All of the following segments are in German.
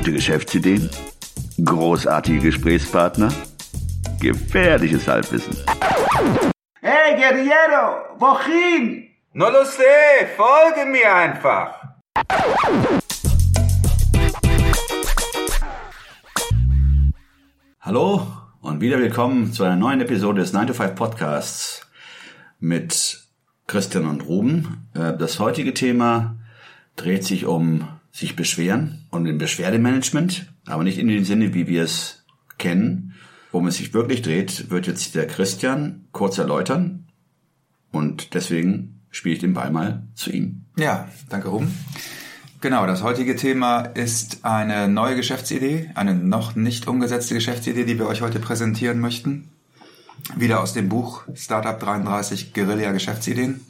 Gute Geschäftsideen? Großartige Gesprächspartner? Gefährliches Halbwissen. Hey, Guerriero, wohin? No lo sé, folge mir einfach. Hallo und wieder willkommen zu einer neuen Episode des 9 to 5 Podcasts mit Christian und Ruben. Äh, das heutige Thema dreht sich um sich beschweren und im Beschwerdemanagement, aber nicht in dem Sinne, wie wir es kennen. Worum es sich wirklich dreht, wird jetzt der Christian kurz erläutern und deswegen spiele ich den Ball mal zu ihm. Ja, danke Ruben. Genau, das heutige Thema ist eine neue Geschäftsidee, eine noch nicht umgesetzte Geschäftsidee, die wir euch heute präsentieren möchten. Wieder aus dem Buch Startup 33 Guerilla Geschäftsideen.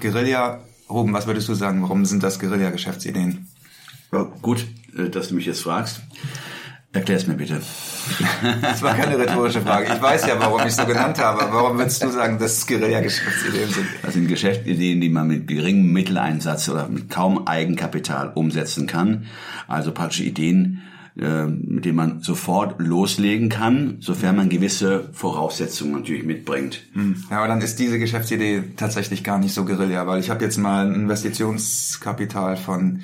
Guerilla, Ruben, was würdest du sagen, warum sind das Guerilla Geschäftsideen? Ja, gut, äh, dass du mich jetzt fragst. Erklär es mir bitte. Das war keine rhetorische Frage. Ich weiß ja, warum ich so genannt habe. Warum würdest du sagen, dass es Guerilla-Geschäftsideen sind? Das sind Geschäftsideen, die man mit geringem Mitteleinsatz oder mit kaum Eigenkapital umsetzen kann. Also praktische Ideen, äh, mit denen man sofort loslegen kann, sofern man gewisse Voraussetzungen natürlich mitbringt. Hm. Ja, aber dann ist diese Geschäftsidee tatsächlich gar nicht so Guerilla, weil ich habe jetzt mal ein Investitionskapital von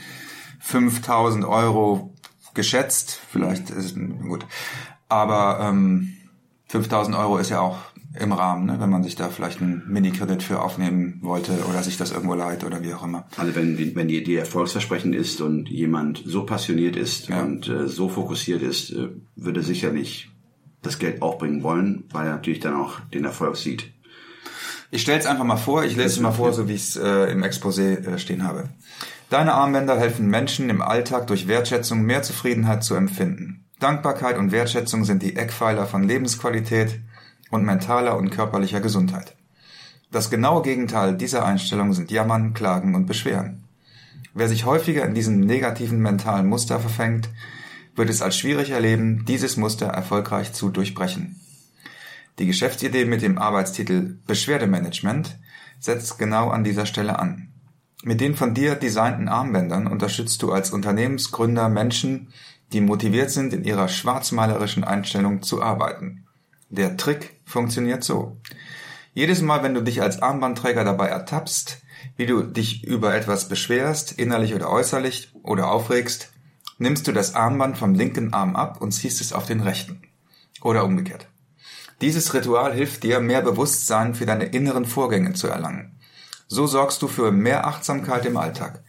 5000 Euro geschätzt. Vielleicht ist es gut. Aber ähm, 5000 Euro ist ja auch im Rahmen, ne? wenn man sich da vielleicht einen Mini-Kredit für aufnehmen wollte oder sich das irgendwo leiht oder wie auch immer. Also wenn, die, wenn die Idee erfolgsversprechend ist und jemand so passioniert ist ja. und äh, so fokussiert ist, äh, würde sicherlich das Geld aufbringen wollen, weil er natürlich dann auch den Erfolg sieht. Ich stelle es einfach mal vor, ich lese es mal vor, so wie ich es äh, im Exposé äh, stehen habe. Deine Armbänder helfen Menschen im Alltag durch Wertschätzung mehr Zufriedenheit zu empfinden. Dankbarkeit und Wertschätzung sind die Eckpfeiler von Lebensqualität und mentaler und körperlicher Gesundheit. Das genaue Gegenteil dieser Einstellung sind Jammern, Klagen und Beschweren. Wer sich häufiger in diesem negativen mentalen Muster verfängt, wird es als schwierig erleben, dieses Muster erfolgreich zu durchbrechen. Die Geschäftsidee mit dem Arbeitstitel Beschwerdemanagement setzt genau an dieser Stelle an. Mit den von dir designten Armbändern unterstützt du als Unternehmensgründer Menschen, die motiviert sind, in ihrer schwarzmalerischen Einstellung zu arbeiten. Der Trick funktioniert so. Jedes Mal, wenn du dich als Armbandträger dabei ertappst, wie du dich über etwas beschwerst, innerlich oder äußerlich, oder aufregst, nimmst du das Armband vom linken Arm ab und ziehst es auf den rechten. Oder umgekehrt. Dieses Ritual hilft dir, mehr Bewusstsein für deine inneren Vorgänge zu erlangen. So sorgst du für mehr Achtsamkeit im Alltag,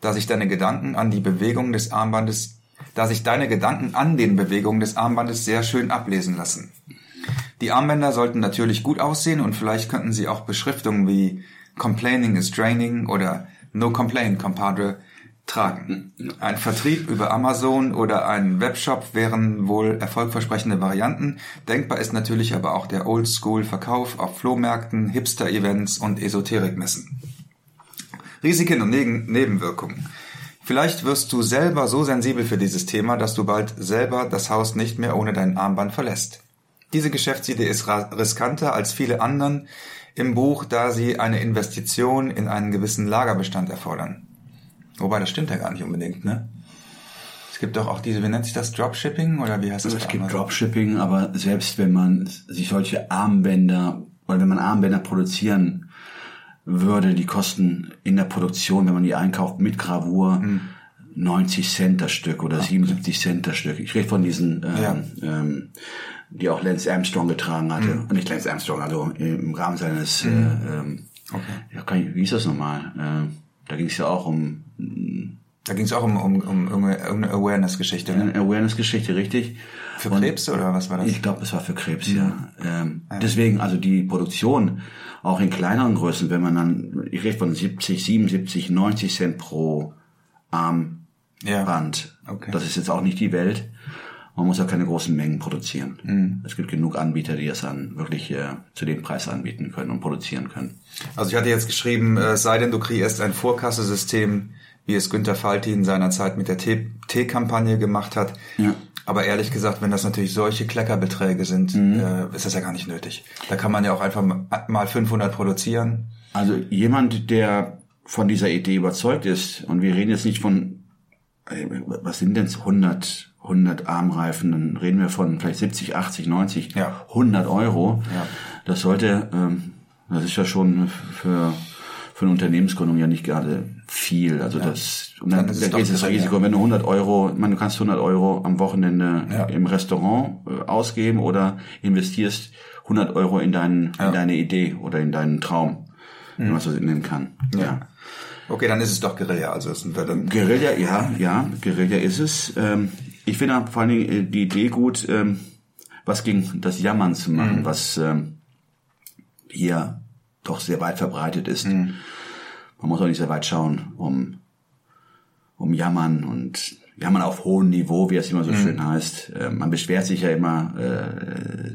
da sich deine Gedanken an die Bewegung des Armbandes, da sich deine Gedanken an den Bewegungen des Armbandes sehr schön ablesen lassen. Die Armbänder sollten natürlich gut aussehen und vielleicht könnten sie auch Beschriftungen wie Complaining is draining oder No complain, compadre tragen. Ein Vertrieb über Amazon oder ein Webshop wären wohl erfolgversprechende Varianten. Denkbar ist natürlich aber auch der Oldschool-Verkauf auf Flohmärkten, Hipster-Events und Esoterikmessen. Risiken und Nebenwirkungen. Vielleicht wirst du selber so sensibel für dieses Thema, dass du bald selber das Haus nicht mehr ohne dein Armband verlässt. Diese Geschäftsidee ist riskanter als viele anderen im Buch, da sie eine Investition in einen gewissen Lagerbestand erfordern. Wobei, das stimmt ja gar nicht unbedingt, ne? Es gibt doch auch diese, wie nennt sich das, Dropshipping oder wie heißt das? Es gibt Dropshipping, aber selbst wenn man sich solche Armbänder oder wenn man Armbänder produzieren würde, die kosten in der Produktion, wenn man die einkauft mit Gravur, hm. 90 Cent das Stück oder okay. 77 Cent das Stück. Ich rede von diesen, ähm, ja. ähm, die auch Lance Armstrong getragen hatte. Hm. Nicht Lance Armstrong, also im Rahmen seines, hm. äh, ähm, okay. ja, wie hieß das nochmal? Äh, da ging es ja auch um da ging es auch um, um, um irgendeine Awareness-Geschichte. Ne? Eine Awareness-Geschichte, richtig. Für Krebs Und oder was war das? Ich glaube, es war für Krebs, mhm. ja. Ähm, ja. Deswegen, also die Produktion, auch in kleineren Größen, wenn man dann, ich rede von 70, 77, 90 Cent pro Armband. Ja. Okay. Das ist jetzt auch nicht die Welt. Man muss ja keine großen Mengen produzieren. Mhm. Es gibt genug Anbieter, die es dann wirklich äh, zu dem Preis anbieten können und produzieren können. Also ich hatte jetzt geschrieben, äh, sei denn du kreierst ein Vorkassesystem, wie es Günter Falti in seiner Zeit mit der T-Kampagne gemacht hat. Ja. Aber ehrlich gesagt, wenn das natürlich solche Kleckerbeträge sind, mhm. äh, ist das ja gar nicht nötig. Da kann man ja auch einfach mal 500 produzieren. Also jemand, der von dieser Idee überzeugt ist, und wir reden jetzt nicht von äh, was sind denn 100, 100 Armreifen? Dann reden wir von vielleicht 70, 80, 90, Ja. 100 Euro. Ja. Das sollte, ähm, das ist ja schon für, für eine Unternehmensgründung ja nicht gerade viel. Also das, und dann, Dann ist doch geht das Risiko, ja. wenn du 100 Euro, meine, du kannst 100 Euro am Wochenende Ja. im Restaurant äh, ausgeben oder investierst 100 Euro in, deinen, Ja. Mhm. in deine Idee oder in deinen Traum, wenn man so nennen kann. ja. Okay, dann ist es doch Guerilla. Also es sind wir dann. Guerilla, ja, ja, Guerilla ist es. Ähm, ich finde vor allen Dingen äh, die Idee gut, ähm, was gegen das Jammern zu machen, was ähm, hier doch sehr weit verbreitet ist. Man muss auch nicht sehr weit schauen, um, um Jammern und Jammern auf hohem Niveau, wie es immer so schön heißt. Äh, man beschwert sich ja immer, äh,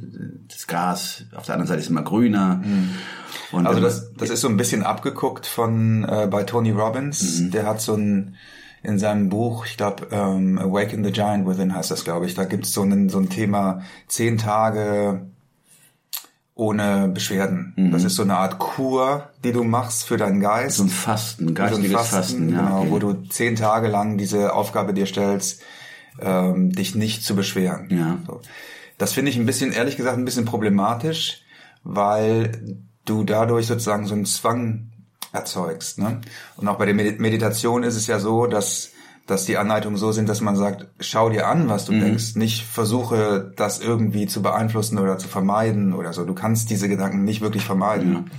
das Gras auf der anderen Seite ist immer grüner. Und Also das, das ist so ein bisschen abgeguckt von äh, bei Tony Robbins. Mhm. Der hat so ein in seinem Buch, ich glaube, ähm, Awaken the Giant Within heißt das, glaube ich. Da gibt's so ein so ein Thema zehn Tage ohne Beschwerden. Mhm. Das ist so eine Art Kur, die du machst für deinen Geist. so ein Fasten, so ein geistiges Fasten, ja. genau, okay. wo du zehn Tage lang diese Aufgabe dir stellst, ähm, dich nicht zu beschweren. Ja. So. Das finde ich ein bisschen, ehrlich gesagt, ein bisschen problematisch, weil du dadurch sozusagen so einen Zwang erzeugst. Ne? Und auch bei der Medi- Meditation ist es ja so, dass dass die Anleitungen so sind, dass man sagt, schau dir an, was du Mhm. denkst, nicht versuche das irgendwie zu beeinflussen oder zu vermeiden oder so. Du kannst diese Gedanken nicht wirklich vermeiden.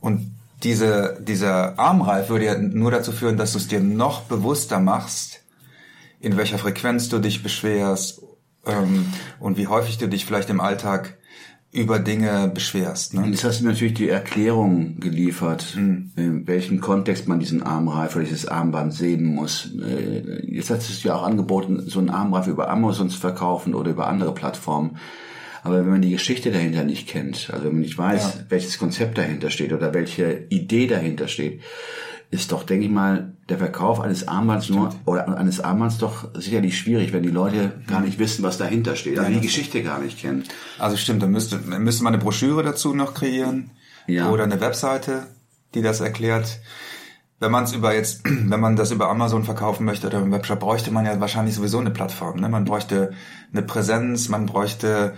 Und diese, dieser Armreif würde ja nur dazu führen, dass du es dir noch bewusster machst, in welcher Frequenz du dich beschwerst ähm, und wie häufig du dich vielleicht im Alltag über Dinge beschwerst. Ne? Jetzt hast du natürlich die Erklärung geliefert, Hm. in welchem Kontext man diesen Armreif oder dieses Armband sehen muss. Äh, Jetzt hast du es ja auch angeboten, so einen Armreif über Amazon zu verkaufen oder über andere Plattformen. Aber wenn man die Geschichte dahinter nicht kennt, also wenn man nicht weiß, Ja. welches Konzept dahinter steht oder welche Idee dahinter steht, ist doch, denke ich mal, der Verkauf eines Armbands nur oder eines Armbands doch sicherlich schwierig, wenn die Leute gar nicht wissen, was dahinter steht, also die Geschichte gar nicht kennen. Also stimmt, dann müsste, müsste man eine Broschüre dazu noch kreieren Ja. oder eine Webseite, die das erklärt. Wenn man es über jetzt, wenn man das über Amazon verkaufen möchte oder im Webshop, bräuchte man ja wahrscheinlich sowieso eine Plattform. Ne? Man bräuchte eine Präsenz, man bräuchte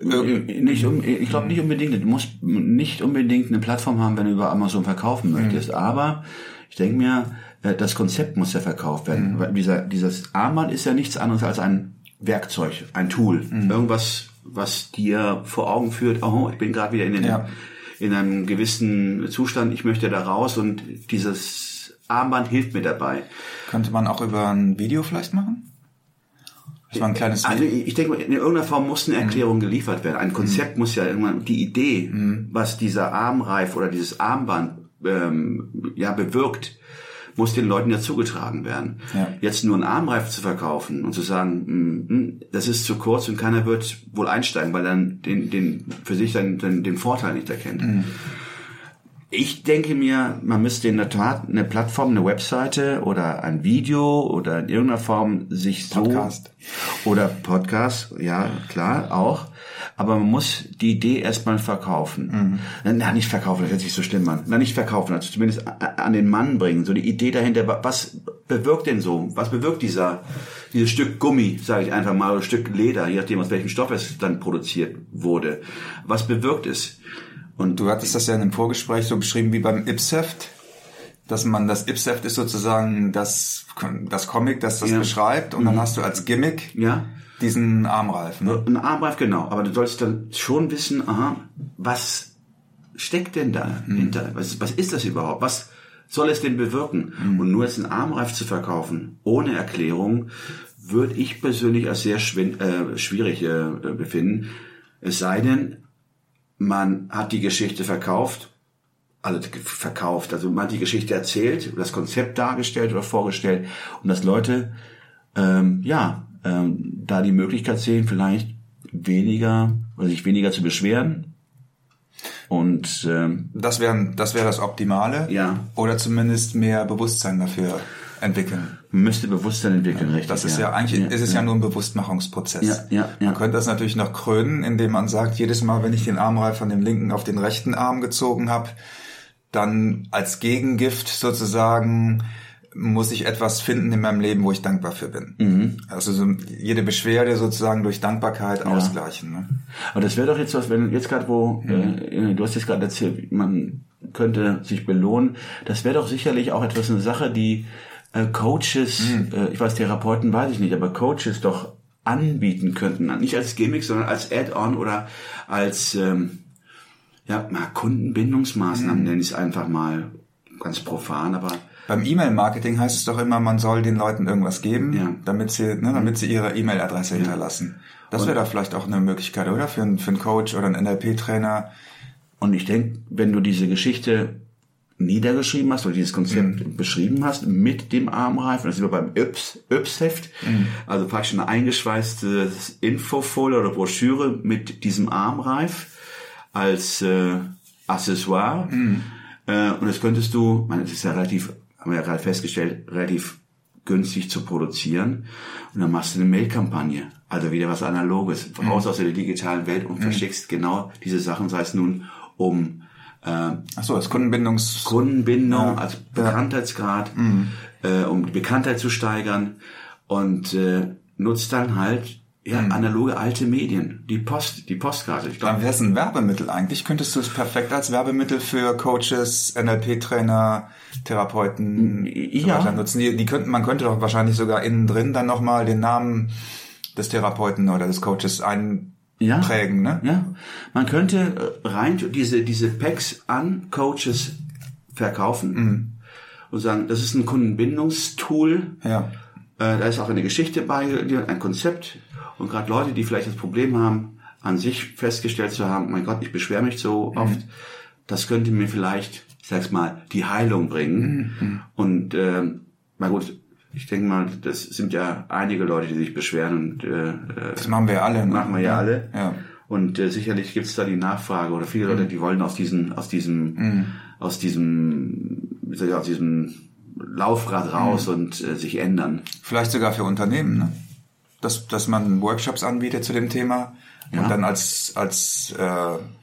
Äh, Nicht, um- ich glaube nicht unbedingt. Du musst nicht unbedingt eine Plattform haben, wenn du über Amazon verkaufen möchtest. Aber ich denke mir, äh, das Konzept muss ja verkauft werden. Weil dieser, dieses Armband ist ja nichts anderes als ein Werkzeug, ein Tool. Irgendwas, was dir vor Augen führt, oh, ich bin gerade wieder in, den, Ja. in einem gewissen Zustand, ich möchte da raus und dieses Armband hilft mir dabei. könnte man auch über ein Video vielleicht machen. Das war ein kleines Also ich denke, in irgendeiner Form muss eine Erklärung geliefert werden. Ein Konzept muss ja irgendwann, die Idee, was dieser Armreif oder dieses Armband ähm, ja bewirkt, muss den Leuten ja zugetragen werden. Ja. Jetzt nur einen Armreif zu verkaufen und zu sagen, mm, mm, das ist zu kurz und keiner wird wohl einsteigen, weil dann den, den für sich dann, dann den Vorteil nicht erkennt. Ich denke mir, man müsste in der Tat eine Plattform, eine Webseite oder ein Video oder in irgendeiner Form sich so Podcast. oder Podcast, ja klar auch, aber man muss die Idee erstmal verkaufen. Na nicht verkaufen, das hört sich so schlimm an. Na nicht verkaufen, also zumindest an den Mann bringen, so die Idee dahinter. wa- Was bewirkt denn so? Was bewirkt dieser dieses Stück Gummi, sage ich einfach mal, oder Stück Leder, je nachdem aus welchem Stoff es dann produziert wurde. Was bewirkt es? Und Du hattest das ja in einem Vorgespräch so beschrieben wie beim Ipseft, dass man das Ipseft ist sozusagen das, das Comic, das das Ja. beschreibt und dann hast du als Gimmick ja, diesen Armreif. Ne? Ein Armreif, genau. Aber du sollst dann schon wissen, aha, was steckt denn da hinter? Was, was ist das überhaupt? Was soll es denn bewirken? Und nur jetzt einen Armreif zu verkaufen, ohne Erklärung, würde ich persönlich als sehr äh, schwierig äh, befinden. Es sei denn, man hat die Geschichte verkauft, also verkauft, also man hat die Geschichte erzählt, das Konzept dargestellt oder vorgestellt und dass Leute ähm, ja ähm, da die Möglichkeit sehen, vielleicht weniger oder sich weniger zu beschweren und ähm, Das wäre das, wär das Optimale. Ja. Oder zumindest mehr Bewusstsein dafür entwickeln. man müsste Bewusstsein entwickeln, richtig? Das ist ja, eigentlich ist es ja. nur ein Bewusstmachungsprozess. Ja, ja, ja. Man könnte das natürlich noch krönen, indem man sagt, jedes Mal, wenn ich den Armreif von dem linken auf den rechten Arm gezogen habe, dann als Gegengift sozusagen muss ich etwas finden in meinem Leben, wo ich dankbar für bin. Mhm. Also so jede Beschwerde sozusagen durch Dankbarkeit ausgleichen. Ne? Aber das wäre doch jetzt was, wenn jetzt gerade wo, Mhm. äh, du hast jetzt gerade erzählt, man könnte sich belohnen. Das wäre doch sicherlich auch etwas eine Sache, die äh, Coaches, Mhm. äh, ich weiß Therapeuten weiß ich nicht, aber Coaches doch anbieten könnten, nicht als Gimmick, sondern als Add-on oder als ähm, ja mal Kundenbindungsmaßnahmen nenne ich es einfach mal ganz profan, aber Beim E-Mail-Marketing heißt es doch immer, man soll den Leuten irgendwas geben, Ja. damit sie, ne, damit sie ihre E-Mail-Adresse hinterlassen. Das wäre doch vielleicht auch eine Möglichkeit, oder? Für, einen- für einen Coach oder einen NLP-Trainer. Und ich denke, wenn du diese Geschichte niedergeschrieben hast oder dieses Konzept beschrieben hast mit dem Armreif, und das sind wir beim Yps, Yps-Heft, also praktisch eine eingeschweißte Infofolie oder Broschüre mit diesem Armreif als äh, Accessoire. Äh, und das könntest du, meine, das ist ja relativ, haben wir ja gerade festgestellt, relativ günstig zu produzieren. Und dann machst du eine Mail-Kampagne. Also wieder was Analoges. Raus aus der digitalen Welt und verschickst genau diese Sachen, sei es nun um äh, Ach so, das Kundenbindungs... Kundenbindung, als Bekanntheitsgrad, äh, um die Bekanntheit zu steigern und äh, nutzt dann halt ja, analoge alte Medien, die Post, die Postkarte. Ich Dann glaube, wäre es ein Werbemittel eigentlich. Könntest du es perfekt als Werbemittel für Coaches, NLP-Trainer, Therapeuten Ja. so nutzen. Die, die könnten, man könnte doch wahrscheinlich sogar innen drin dann nochmal den Namen des Therapeuten oder des Coaches einprägen, ne? Ja, man könnte äh, rein diese diese Packs an Coaches verkaufen und sagen, das ist ein Kundenbindungstool. Ja. Äh, da ist auch eine Geschichte bei, ein Konzept. Und gerade Leute, die vielleicht das Problem haben, an sich festgestellt zu haben, mein Gott, ich beschwere mich so oft, das könnte mir vielleicht, ich sag's mal, die Heilung bringen. Und ähm, na gut, ich denke mal, das sind ja einige Leute, die sich beschweren und äh, äh, Das machen wir ja alle. Ne? machen wir ja alle. Ja. Und äh, sicherlich gibt's da die Nachfrage oder viele Leute, die wollen aus diesem, aus diesem, aus diesem, wie soll ich, aus diesem Laufrad raus und äh, sich ändern. Vielleicht sogar für Unternehmen, ne? Dass, dass man Workshops anbietet zu dem Thema Ja. und dann als, als äh,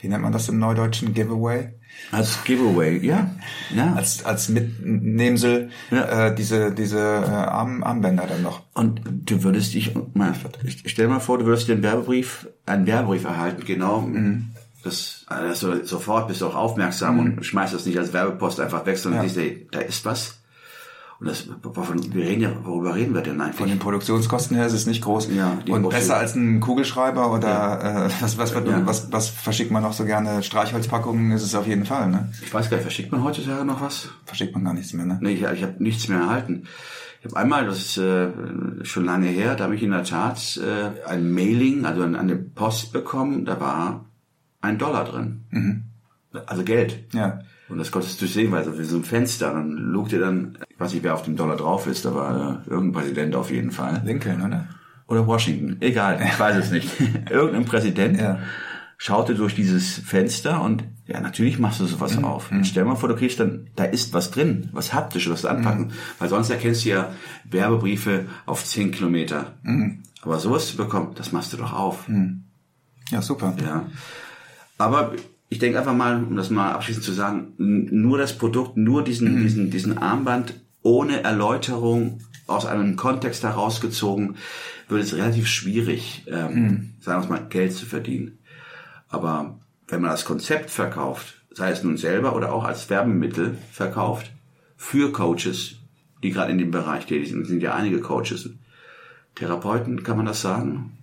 wie nennt man das im Neudeutschen, Giveaway? Als Giveaway, ja. Ja. Als, als Mitnehmsel Ja. äh, diese, diese äh, Arm, Armbänder dann noch. und du würdest dich, mal, ich stell dir mal vor, du würdest den Werbebrief, einen Werbebrief erhalten, genau. Das, also sofort bist du auch aufmerksam und schmeißt das nicht als Werbepost einfach weg, sondern Ja. siehst, ey, da ist was. Und das, wovon, wir reden ja, worüber reden wir denn eigentlich? Von den Produktionskosten her ist es nicht groß. Ja, und besser als ein Kugelschreiber oder äh, was, was, wird, Ja. was, was verschickt man noch so gerne? Streichholzpackungen ist es auf jeden Fall, ne? Ich weiß gar nicht, verschickt man heutzutage noch was? Verschickt man gar nichts mehr, ne? Nee, ich, ich habe nichts mehr erhalten. Ich habe einmal, das ist äh, schon lange her, da habe ich in der Tat äh, ein Mailing, also eine Post bekommen, da war ein Dollar drin. Also Geld. Ja. Und das konntest du sehen, weil so wie so ein Fenster. Dann lugte dann, ich weiß nicht, wer auf dem Dollar drauf ist, aber äh, irgendein Präsident auf jeden Fall. Lincoln, oder? Oder Washington, egal, ich weiß es nicht. Irgendein Präsident Ja. schaute durch dieses Fenster und ja, natürlich machst du sowas auf. Und stell mal vor, du kriegst dann, da ist was drin, was haptisches, was anpacken. Weil sonst erkennst du ja Werbebriefe auf 10 Kilometer. Aber sowas zu bekommen, das machst du doch auf. Ja, super. Ja. Aber ich denke einfach mal, um das mal abschließend zu sagen, nur das Produkt, nur diesen, diesen, diesen Armband ohne Erläuterung aus einem Kontext herausgezogen, wird es relativ schwierig, ähm, sagen wir mal, Geld zu verdienen. Aber wenn man das Konzept verkauft, sei es nun selber oder auch als Werbemittel verkauft, für Coaches, die gerade in dem Bereich tätig sind, sind ja einige Coaches, Therapeuten, kann man das sagen?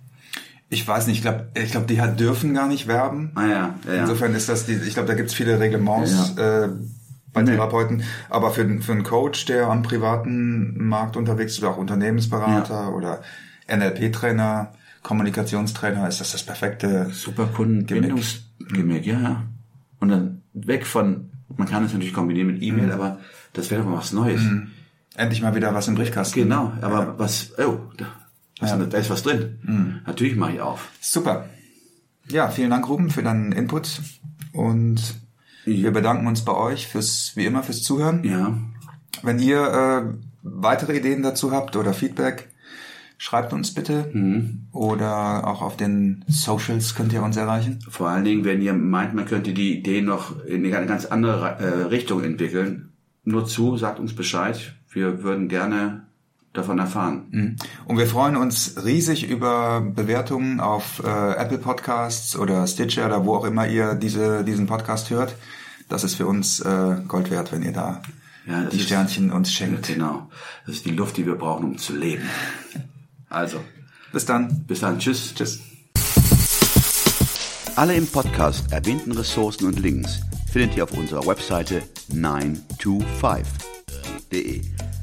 Ich weiß nicht, ich glaube, ich glaub, die halt dürfen gar nicht werben. Ah ja, ja, ja. Insofern ist das die, ich glaube, da gibt's viele Reglements äh, bei Therapeuten. Aber für, für einen Coach, der am privaten Markt unterwegs ist, oder auch Unternehmensberater oder NLP-Trainer, Kommunikationstrainer, ist das das perfekte Super Kundenbindungsgimmick, ja, ja. Und dann weg von, man kann es natürlich kombinieren mit E-Mail, aber das wäre doch mal was Neues. Endlich mal wieder was im Briefkasten. Genau, aber was, oh, da, was, da ist was drin. Natürlich mache ich auf. Super. Ja, vielen Dank, Ruben, für deinen Input. Und wir bedanken uns bei euch fürs, wie immer, fürs Zuhören. Ja, Wenn ihr äh, weitere Ideen dazu habt oder Feedback, schreibt uns bitte. Oder auch auf den Socials könnt ihr uns erreichen. vor allen Dingen, wenn ihr meint, man könnte die Idee noch in eine ganz andere äh, Richtung entwickeln, nur zu, sagt uns Bescheid. Wir würden gerne davon erfahren. Mhm. Und wir freuen uns riesig über Bewertungen auf äh, Apple Podcasts oder Stitcher oder wo auch immer ihr diese, diesen Podcast hört. Das ist für uns äh, Gold wert, wenn ihr da Ja, die ist- Sternchen uns schenkt. Genau. Das ist die Luft, die wir brauchen, um zu leben. Also, Bis dann. bis dann. Tschüss. Tschüss. Alle im Podcast erwähnten Ressourcen und Links findet ihr auf unserer Webseite 925.de.